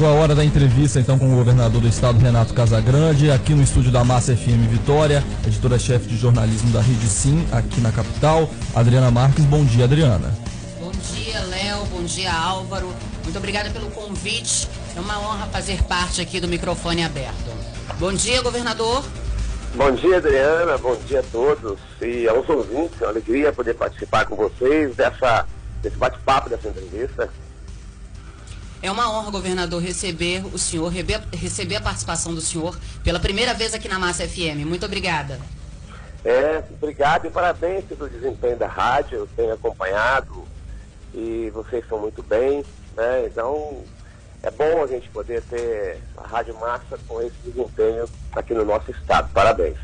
chegou a hora da entrevista então com o governador do estado, Renato Casagrande, aqui no estúdio da Massa FM Vitória, editora-chefe de jornalismo da Rede Sim, aqui na capital, Adriana Marques. Bom dia, Adriana. Bom dia, Léo. Bom dia, Álvaro. Muito obrigada pelo convite. É uma honra fazer parte aqui do microfone aberto. Bom dia, governador. Bom dia, Adriana. Bom dia a todos e aos ouvintes. É uma alegria poder participar com vocês dessa, desse bate-papo, dessa entrevista. É uma honra, governador, receber o senhor, receber a participação do senhor pela primeira vez aqui na Massa FM. Muito obrigada. É, obrigado e parabéns pelo desempenho da rádio. Eu tenho acompanhado e vocês são muito bem, né? Então, é bom a gente poder ter a Rádio Massa com esse desempenho aqui no nosso estado. Parabéns.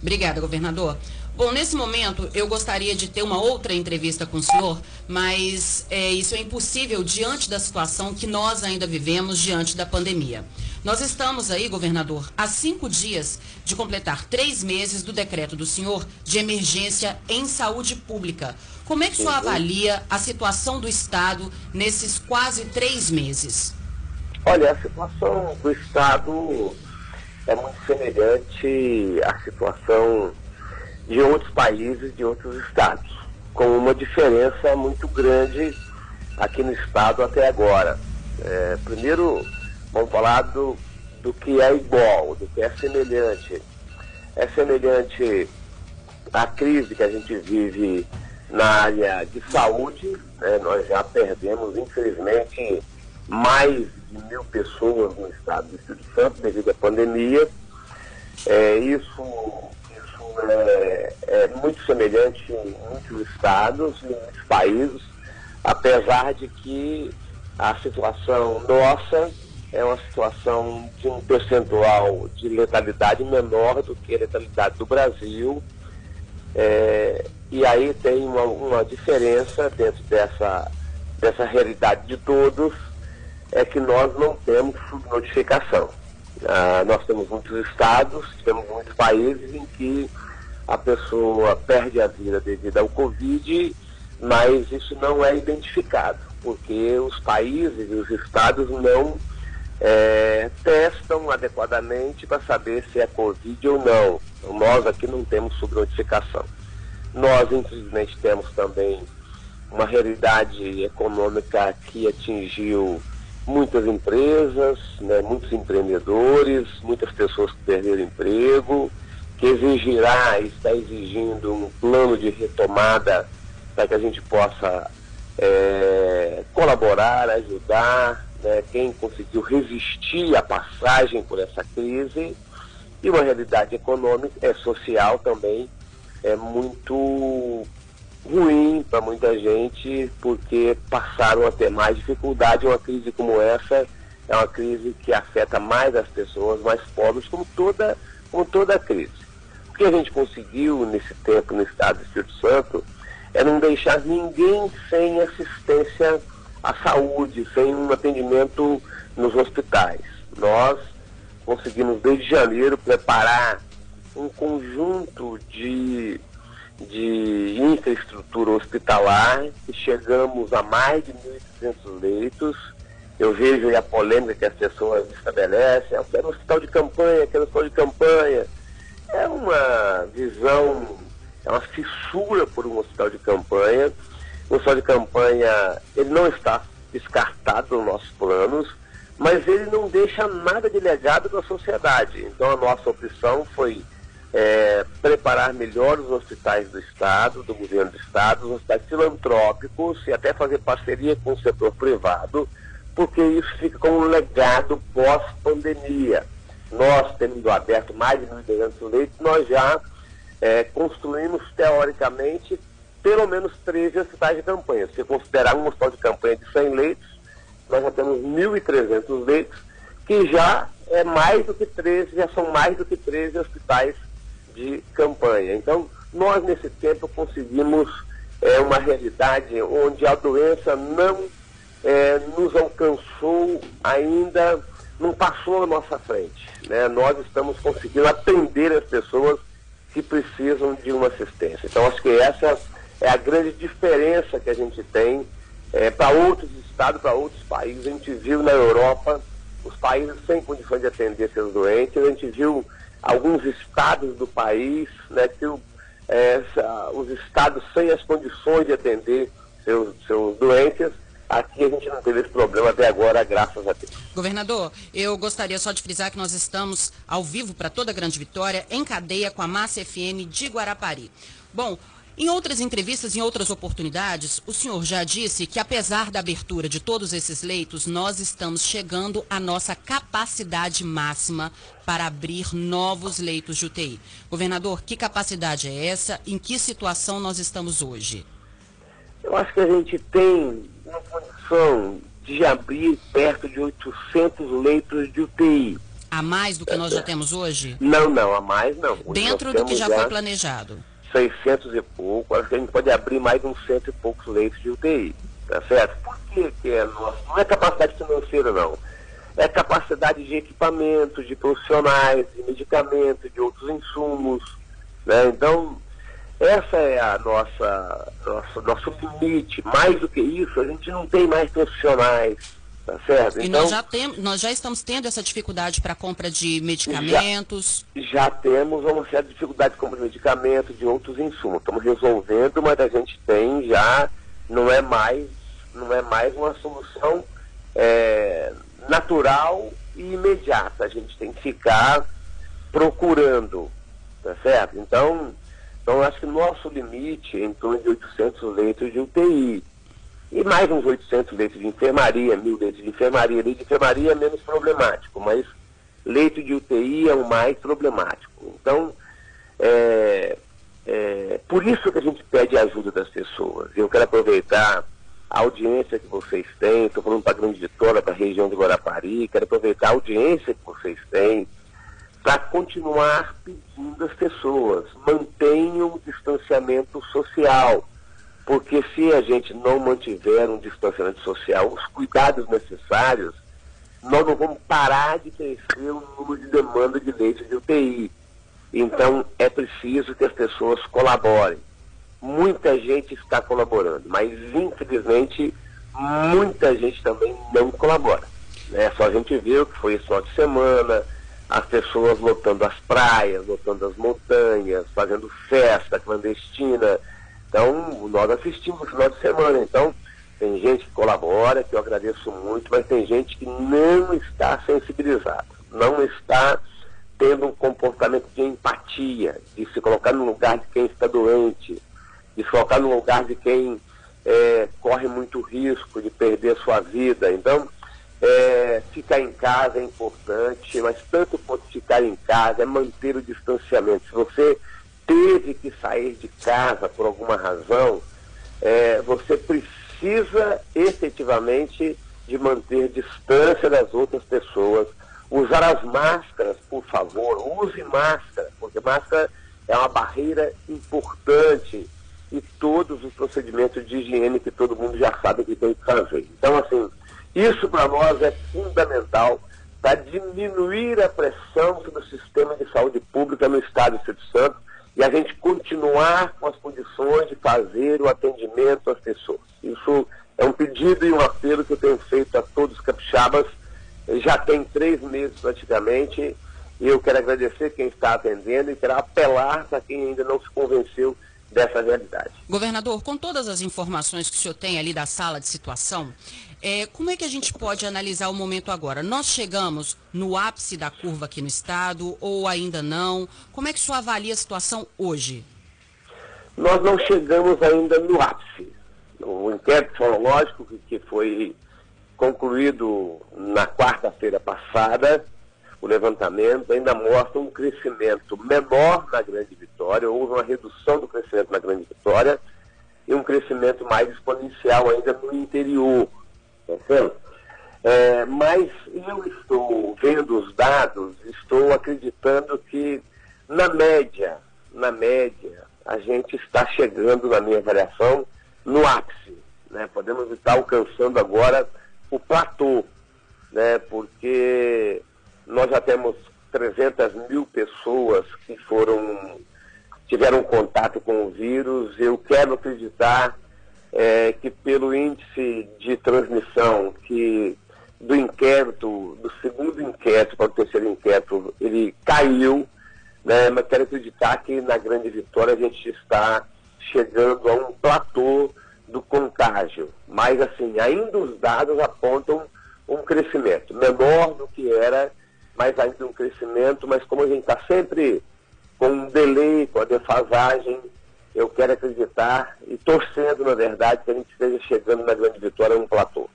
Obrigada, governador. Bom, nesse momento eu gostaria de ter uma outra entrevista com o senhor, mas é, isso é impossível diante da situação que nós ainda vivemos diante da pandemia. Nós estamos aí, governador, há cinco dias de completar três meses do decreto do senhor de emergência em saúde pública. Como é que o senhor avalia a situação do Estado nesses quase três meses? Olha, a situação do Estado é muito semelhante à situação de outros países, de outros estados, com uma diferença muito grande aqui no estado até agora. É, primeiro, vamos falar do, do que é igual, do que é semelhante. É semelhante à crise que a gente vive na área de saúde, né? nós já perdemos, infelizmente, mais de mil pessoas no estado do Espírito Santo devido à pandemia. É, isso é, é, muito semelhante em muitos estados, em muitos países, apesar de que a situação nossa é uma situação de um percentual de letalidade menor do que a letalidade do Brasil. É, e aí tem uma, uma diferença dentro dessa, dessa realidade de todos é que nós não temos subnotificação. Ah, nós temos muitos estados, temos muitos países em que a pessoa perde a vida devido ao Covid, mas isso não é identificado, porque os países e os estados não é, testam adequadamente para saber se é Covid ou não. Então, nós aqui não temos subnotificação. Nós, infelizmente, temos também uma realidade econômica que atingiu muitas empresas, né, muitos empreendedores, muitas pessoas que perderam emprego, que exigirá, está exigindo um plano de retomada para que a gente possa é, colaborar, ajudar né, quem conseguiu resistir à passagem por essa crise e uma realidade econômica, é social também, é muito ruim para muita gente, porque passaram a ter mais dificuldade. Uma crise como essa é uma crise que afeta mais as pessoas mais pobres, como toda, como toda crise. Que a gente conseguiu nesse tempo no estado do Espírito Santo é não deixar ninguém sem assistência à saúde, sem um atendimento nos hospitais. Nós conseguimos, desde janeiro, preparar um conjunto de de infraestrutura hospitalar e chegamos a mais de 1.300 leitos. Eu vejo a polêmica que as pessoas estabelecem, quero um hospital de campanha, quero um hospital de campanha. É uma visão, é uma fissura por um hospital de campanha. O hospital de campanha, ele não está descartado nos nossos planos, mas ele não deixa nada de legado para a sociedade. Então a nossa opção foi é, preparar melhor os hospitais do Estado, do governo do Estado, os hospitais filantrópicos e até fazer parceria com o setor privado, porque isso fica como um legado pós-pandemia. Nós, tendo aberto mais de 1.200 leitos, nós já é, construímos, teoricamente, pelo menos 13 hospitais de campanha. Se considerar um hospital de campanha de 100 leitos, nós já temos 1.300 leitos, que já é mais do que 13, já são mais do que 13 hospitais de campanha. Então, nós nesse tempo conseguimos é, uma realidade onde a doença não é, nos alcançou ainda, não passou à nossa frente. Né? Nós estamos conseguindo atender as pessoas que precisam de uma assistência. Então, acho que essa é a grande diferença que a gente tem é, para outros estados, para outros países. A gente viu na Europa os países sem condições de atender seus doentes. A gente viu alguns estados do país, né, que é, os estados sem as condições de atender seus, seus doentes. Aqui a gente não teve esse problema até agora, graças a Deus. Governador, eu gostaria só de frisar que nós estamos ao vivo para toda a Grande Vitória, em cadeia com a Massa FM de Guarapari. Bom, em outras entrevistas, em outras oportunidades, o senhor já disse que, apesar da abertura de todos esses leitos, nós estamos chegando à nossa capacidade máxima para abrir novos leitos de UTI. Governador, que capacidade é essa? Em que situação nós estamos hoje? Eu acho que a gente tem uma condição de abrir perto de 800 leitos de UTI. A mais do que nós já temos hoje? Não, não, a mais não. Dentro do que já, já foi planejado. 600 e pouco, acho que a gente pode abrir mais uns cento e poucos leitos de UTI, tá certo? Por que, que é nosso? Não é capacidade financeira, não. É capacidade de equipamento, de profissionais, de medicamentos, de outros insumos, né? Então, essa é a nossa, nossa nosso limite. Mais do que isso, a gente não tem mais profissionais, Tá certo? E então, nós, já tem, nós já estamos tendo essa dificuldade para a compra de medicamentos? Já, já, temos uma certa dificuldade de compra de medicamentos, de outros insumos. Estamos resolvendo, mas a gente tem já, não é mais, não é mais uma solução é, natural e imediata. A gente tem que ficar procurando, tá certo? Então, então acho que nosso limite é em torno de 800 leitos de UTI e mais uns 800 leitos de enfermaria, mil leitos de enfermaria. Leito de enfermaria é menos problemático, mas leito de UTI é o mais problemático. Então, é, é, por isso que a gente pede a ajuda das pessoas. Eu quero aproveitar a audiência que vocês têm, estou falando para a Grande Vitória, para a região de Guarapari, quero aproveitar a audiência que vocês têm para continuar pedindo às pessoas, mantenham o distanciamento social porque se a gente não mantiver um distanciamento social, os cuidados necessários, nós não vamos parar de crescer o número de demanda de leitos de UTI. Então é preciso que as pessoas colaborem. Muita gente está colaborando, mas infelizmente muita gente também não colabora. Né? Só a gente viu que foi só de semana, as pessoas lotando as praias, lotando as montanhas, fazendo festa clandestina então, nós assistimos no final de semana. Então, tem gente que colabora, que eu agradeço muito, mas tem gente que não está sensibilizada, não está tendo um comportamento de empatia, de se colocar no lugar de quem está doente, de se colocar no lugar de quem é, corre muito risco de perder sua vida. Então, é, ficar em casa é importante, mas tanto quanto ficar em casa é manter o distanciamento. Se você teve que sair de casa por alguma razão, é, você precisa efetivamente de manter distância das outras pessoas, usar as máscaras, por favor, use máscara, porque máscara é uma barreira importante e todos os procedimentos de higiene que todo mundo já sabe que tem que fazer. Então, assim, isso para nós é fundamental para diminuir a pressão sobre o sistema de saúde pública no Estado do Espírito Santo e a gente continuar com as condições de fazer o atendimento às pessoas. Isso é um pedido e um apelo que eu tenho feito a todos os capixabas. Já tem três meses praticamente. E eu quero agradecer quem está atendendo e quero apelar para quem ainda não se convenceu dessa realidade. Governador, com todas as informações que o senhor tem ali da sala de situação, é, como é que a gente pode analisar o momento agora? Nós chegamos no ápice da curva aqui no estado ou ainda não? Como é que o senhor avalia a situação hoje? Nós não chegamos ainda no ápice. O inquérito fonológico que foi concluído na quarta-feira passada, o levantamento ainda mostra um crescimento menor na Grande Vitória, houve uma redução do crescimento na Grande Vitória e um crescimento mais exponencial ainda no interior. Tá é, mas eu estou vendo os dados, estou acreditando que na média, na média, a gente está chegando, na minha avaliação, no ápice. Né? Podemos estar alcançando agora o platô, né? porque nós já temos 300 mil pessoas que foram tiveram contato com o vírus. Eu quero acreditar é, que pelo índice de transmissão que do inquérito, do segundo inquérito para o terceiro inquérito, ele caiu, né? mas quero acreditar que na grande vitória a gente está chegando a um platô do contágio. Mas, assim, ainda os dados apontam um crescimento, menor do que era, mas ainda um crescimento, mas como a gente está sempre com um delay, com a defasagem, eu quero acreditar e torcendo, na verdade, que a gente esteja chegando na grande vitória um platô.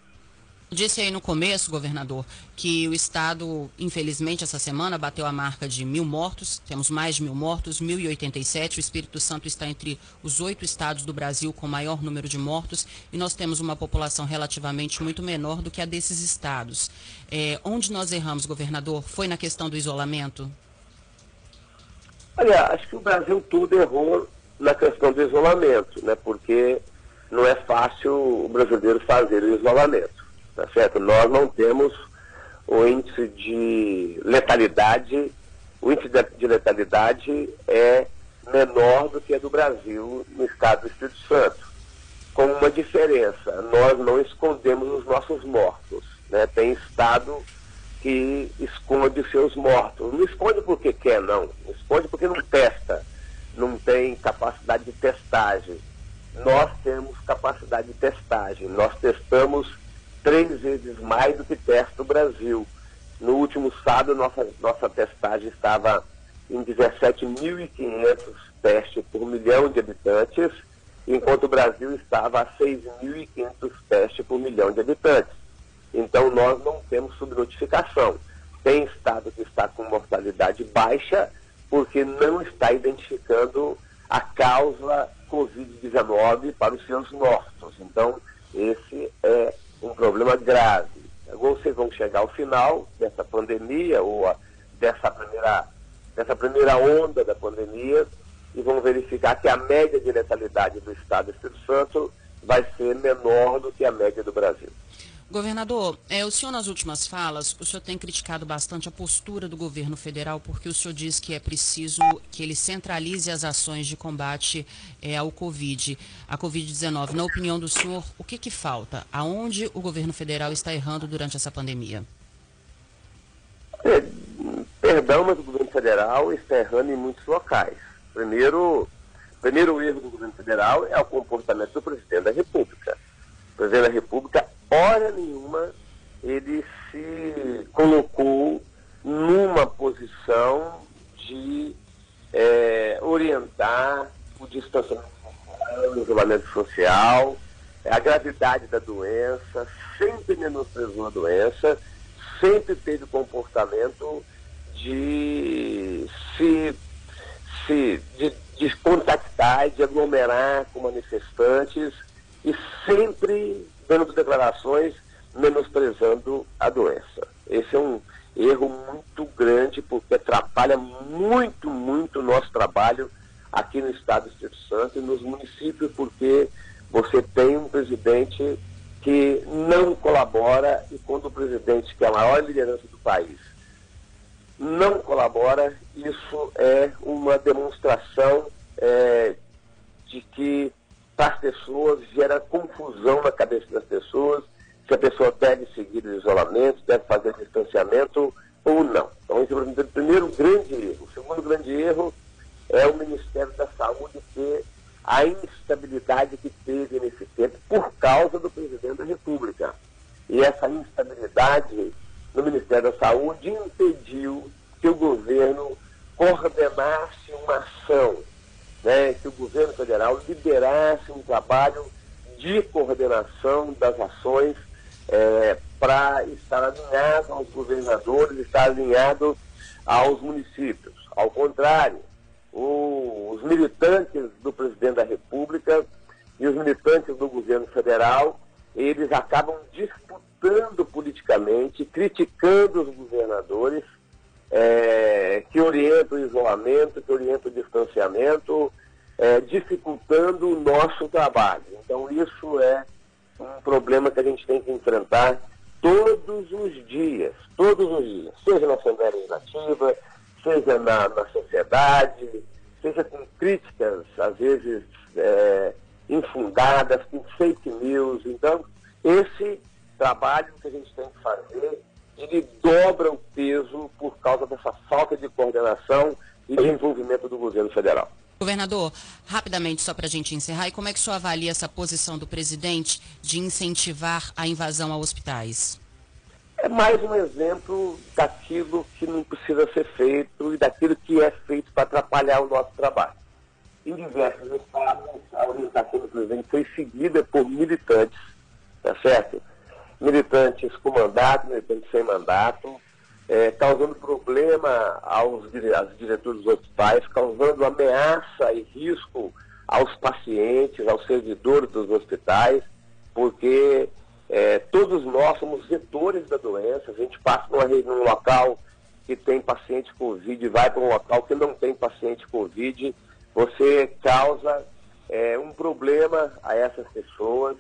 Disse aí no começo, governador, que o Estado, infelizmente, essa semana bateu a marca de mil mortos. Temos mais de mil mortos, 1.087. O Espírito Santo está entre os oito estados do Brasil com maior número de mortos. E nós temos uma população relativamente muito menor do que a desses estados. É, onde nós erramos, governador? Foi na questão do isolamento? Olha, acho que o Brasil todo errou na questão do isolamento, né? Porque não é fácil o brasileiro fazer o isolamento, tá certo? Nós não temos o índice de letalidade, o índice de letalidade é menor do que a do Brasil no estado do Espírito Santo. Com uma diferença, nós não escondemos os nossos mortos. Né? Tem estado que esconde seus mortos. Não esconde porque quer, não. Esconde porque não testa não tem capacidade de testagem. Nós temos capacidade de testagem. Nós testamos três vezes mais do que testa o Brasil. No último sábado, nossa, nossa testagem estava em 17.500 testes por milhão de habitantes, enquanto o Brasil estava a 6.500 testes por milhão de habitantes. Então, nós não temos subnotificação. Tem estado que está com mortalidade baixa porque não está identificando a causa Covid-19 para os seus mortos. Então, esse é um problema grave. Vocês vão chegar ao final dessa pandemia, ou a, dessa, primeira, dessa primeira onda da pandemia, e vão verificar que a média de letalidade do Estado do Espírito Santo vai ser menor do que a média do Brasil. Governador, é, o senhor nas últimas falas, o senhor tem criticado bastante a postura do governo federal, porque o senhor diz que é preciso que ele centralize as ações de combate é, ao Covid, a Covid-19. Na opinião do senhor, o que, que falta? Aonde o governo federal está errando durante essa pandemia? É, perdão, mas o governo federal está errando em muitos locais. Primeiro, primeiro erro do governo federal é o comportamento do presidente da República. O presidente da República hora nenhuma ele se colocou numa posição de é, orientar o distanciamento social, o isolamento social, a gravidade da doença, sempre menosprezou a doença, sempre teve comportamento de se, se de, de contactar, de aglomerar com manifestantes e sempre dando declarações menosprezando a doença. Esse é um erro muito grande porque atrapalha muito, muito o nosso trabalho aqui no estado do Espírito Santo e nos municípios, porque você tem um presidente que não colabora e quando o presidente, que é a maior liderança do país, não colabora, isso é uma demonstração é, de que para as pessoas, gera confusão na cabeça das pessoas, se a pessoa deve seguir o isolamento, deve fazer distanciamento ou não. Então, esse é o primeiro grande erro. O segundo grande erro é o Ministério da Saúde ter a instabilidade que teve nesse tempo por causa do presidente da República. E essa instabilidade no Ministério da Saúde impediu que o governo coordenasse uma ação né, que o governo federal liderasse um trabalho de coordenação das ações é, para estar alinhado aos governadores, estar alinhado aos municípios. Ao contrário, o, os militantes do presidente da República e os militantes do governo federal, eles acabam disputando politicamente, criticando os governadores é, que orientam o isolamento, que orientam o distanciamento, é, dificultando o nosso trabalho. Então, isso é um problema que a gente tem que enfrentar todos os dias, todos os dias, seja na Assembleia Legislativa, seja na, na sociedade, seja com críticas, às vezes, é, infundadas, com fake news. Então, esse trabalho que a gente tem que fazer, ele dobra o peso por causa dessa falta de coordenação e de envolvimento do governo federal. Governador, rapidamente, só para a gente encerrar, e como é que o senhor avalia essa posição do presidente de incentivar a invasão a hospitais? É mais um exemplo daquilo que não precisa ser feito e daquilo que é feito para atrapalhar o nosso trabalho. Em diversos estados, a orientação do presidente foi seguida por militantes, tá certo? Militantes com mandato, militantes sem mandato, é, causando problema aos, aos diretores dos hospitais, causando ameaça e risco aos pacientes, aos servidores dos hospitais, porque é, todos nós somos vetores da doença, a gente passa numa, num local que tem paciente Covid e vai para um local que não tem paciente Covid, você causa é, um problema a essas pessoas.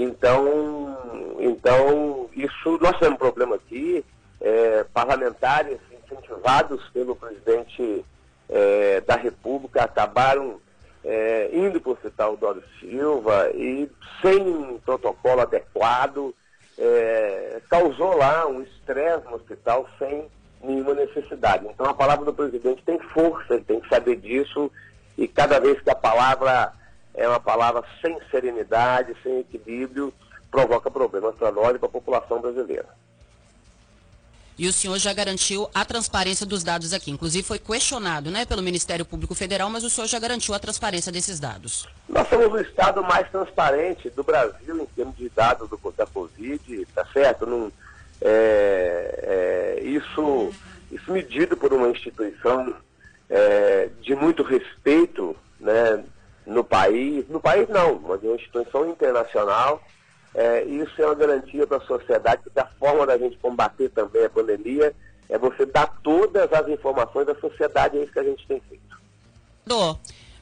Então, então isso nós temos um problema aqui é, parlamentares incentivados pelo presidente é, da República acabaram é, indo para o hospital Dório Silva e sem protocolo adequado, é, causou lá um estresse no hospital sem nenhuma necessidade. Então a palavra do presidente tem força, ele tem que saber disso, e cada vez que a palavra é uma palavra sem serenidade, sem equilíbrio, provoca problemas para nós e para a população brasileira. E o senhor já garantiu a transparência dos dados aqui. Inclusive foi questionado né, pelo Ministério Público Federal, mas o senhor já garantiu a transparência desses dados. Nós somos o estado mais transparente do Brasil em termos de dados do, da Covid, tá certo? Não, é, é, isso, isso medido por uma instituição é, de muito respeito né, no país, no país não, mas uma instituição internacional é, isso é uma garantia para a sociedade, porque a forma da gente combater também a pandemia é você dar todas as informações da sociedade, é isso que a gente tem feito.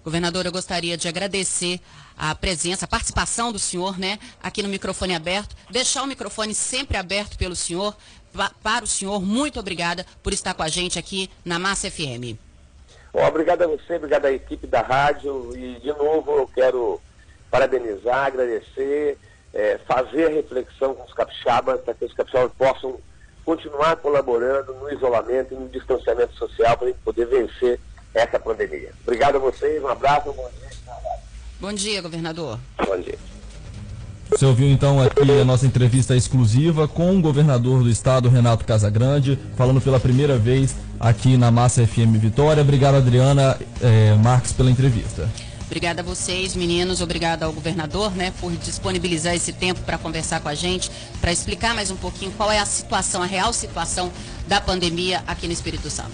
Governador, eu gostaria de agradecer a presença, a participação do senhor, né, aqui no microfone aberto, deixar o microfone sempre aberto pelo senhor, para o senhor, muito obrigada por estar com a gente aqui na Massa FM. Bom, obrigado a você, obrigado à equipe da rádio e, de novo, eu quero parabenizar, agradecer é, fazer a reflexão com os capixabas para que os capixabas possam continuar colaborando no isolamento e no distanciamento social para a gente poder vencer essa pandemia. Obrigado a vocês, um abraço, bom dia. Bom dia, governador. Bom dia. Você ouviu então aqui a nossa entrevista exclusiva com o governador do estado, Renato Casagrande, falando pela primeira vez aqui na Massa FM Vitória. Obrigado, Adriana eh, Marques, pela entrevista. Obrigada a vocês, meninos. Obrigada ao governador, né, por disponibilizar esse tempo para conversar com a gente, para explicar mais um pouquinho qual é a situação, a real situação da pandemia aqui no Espírito Santo.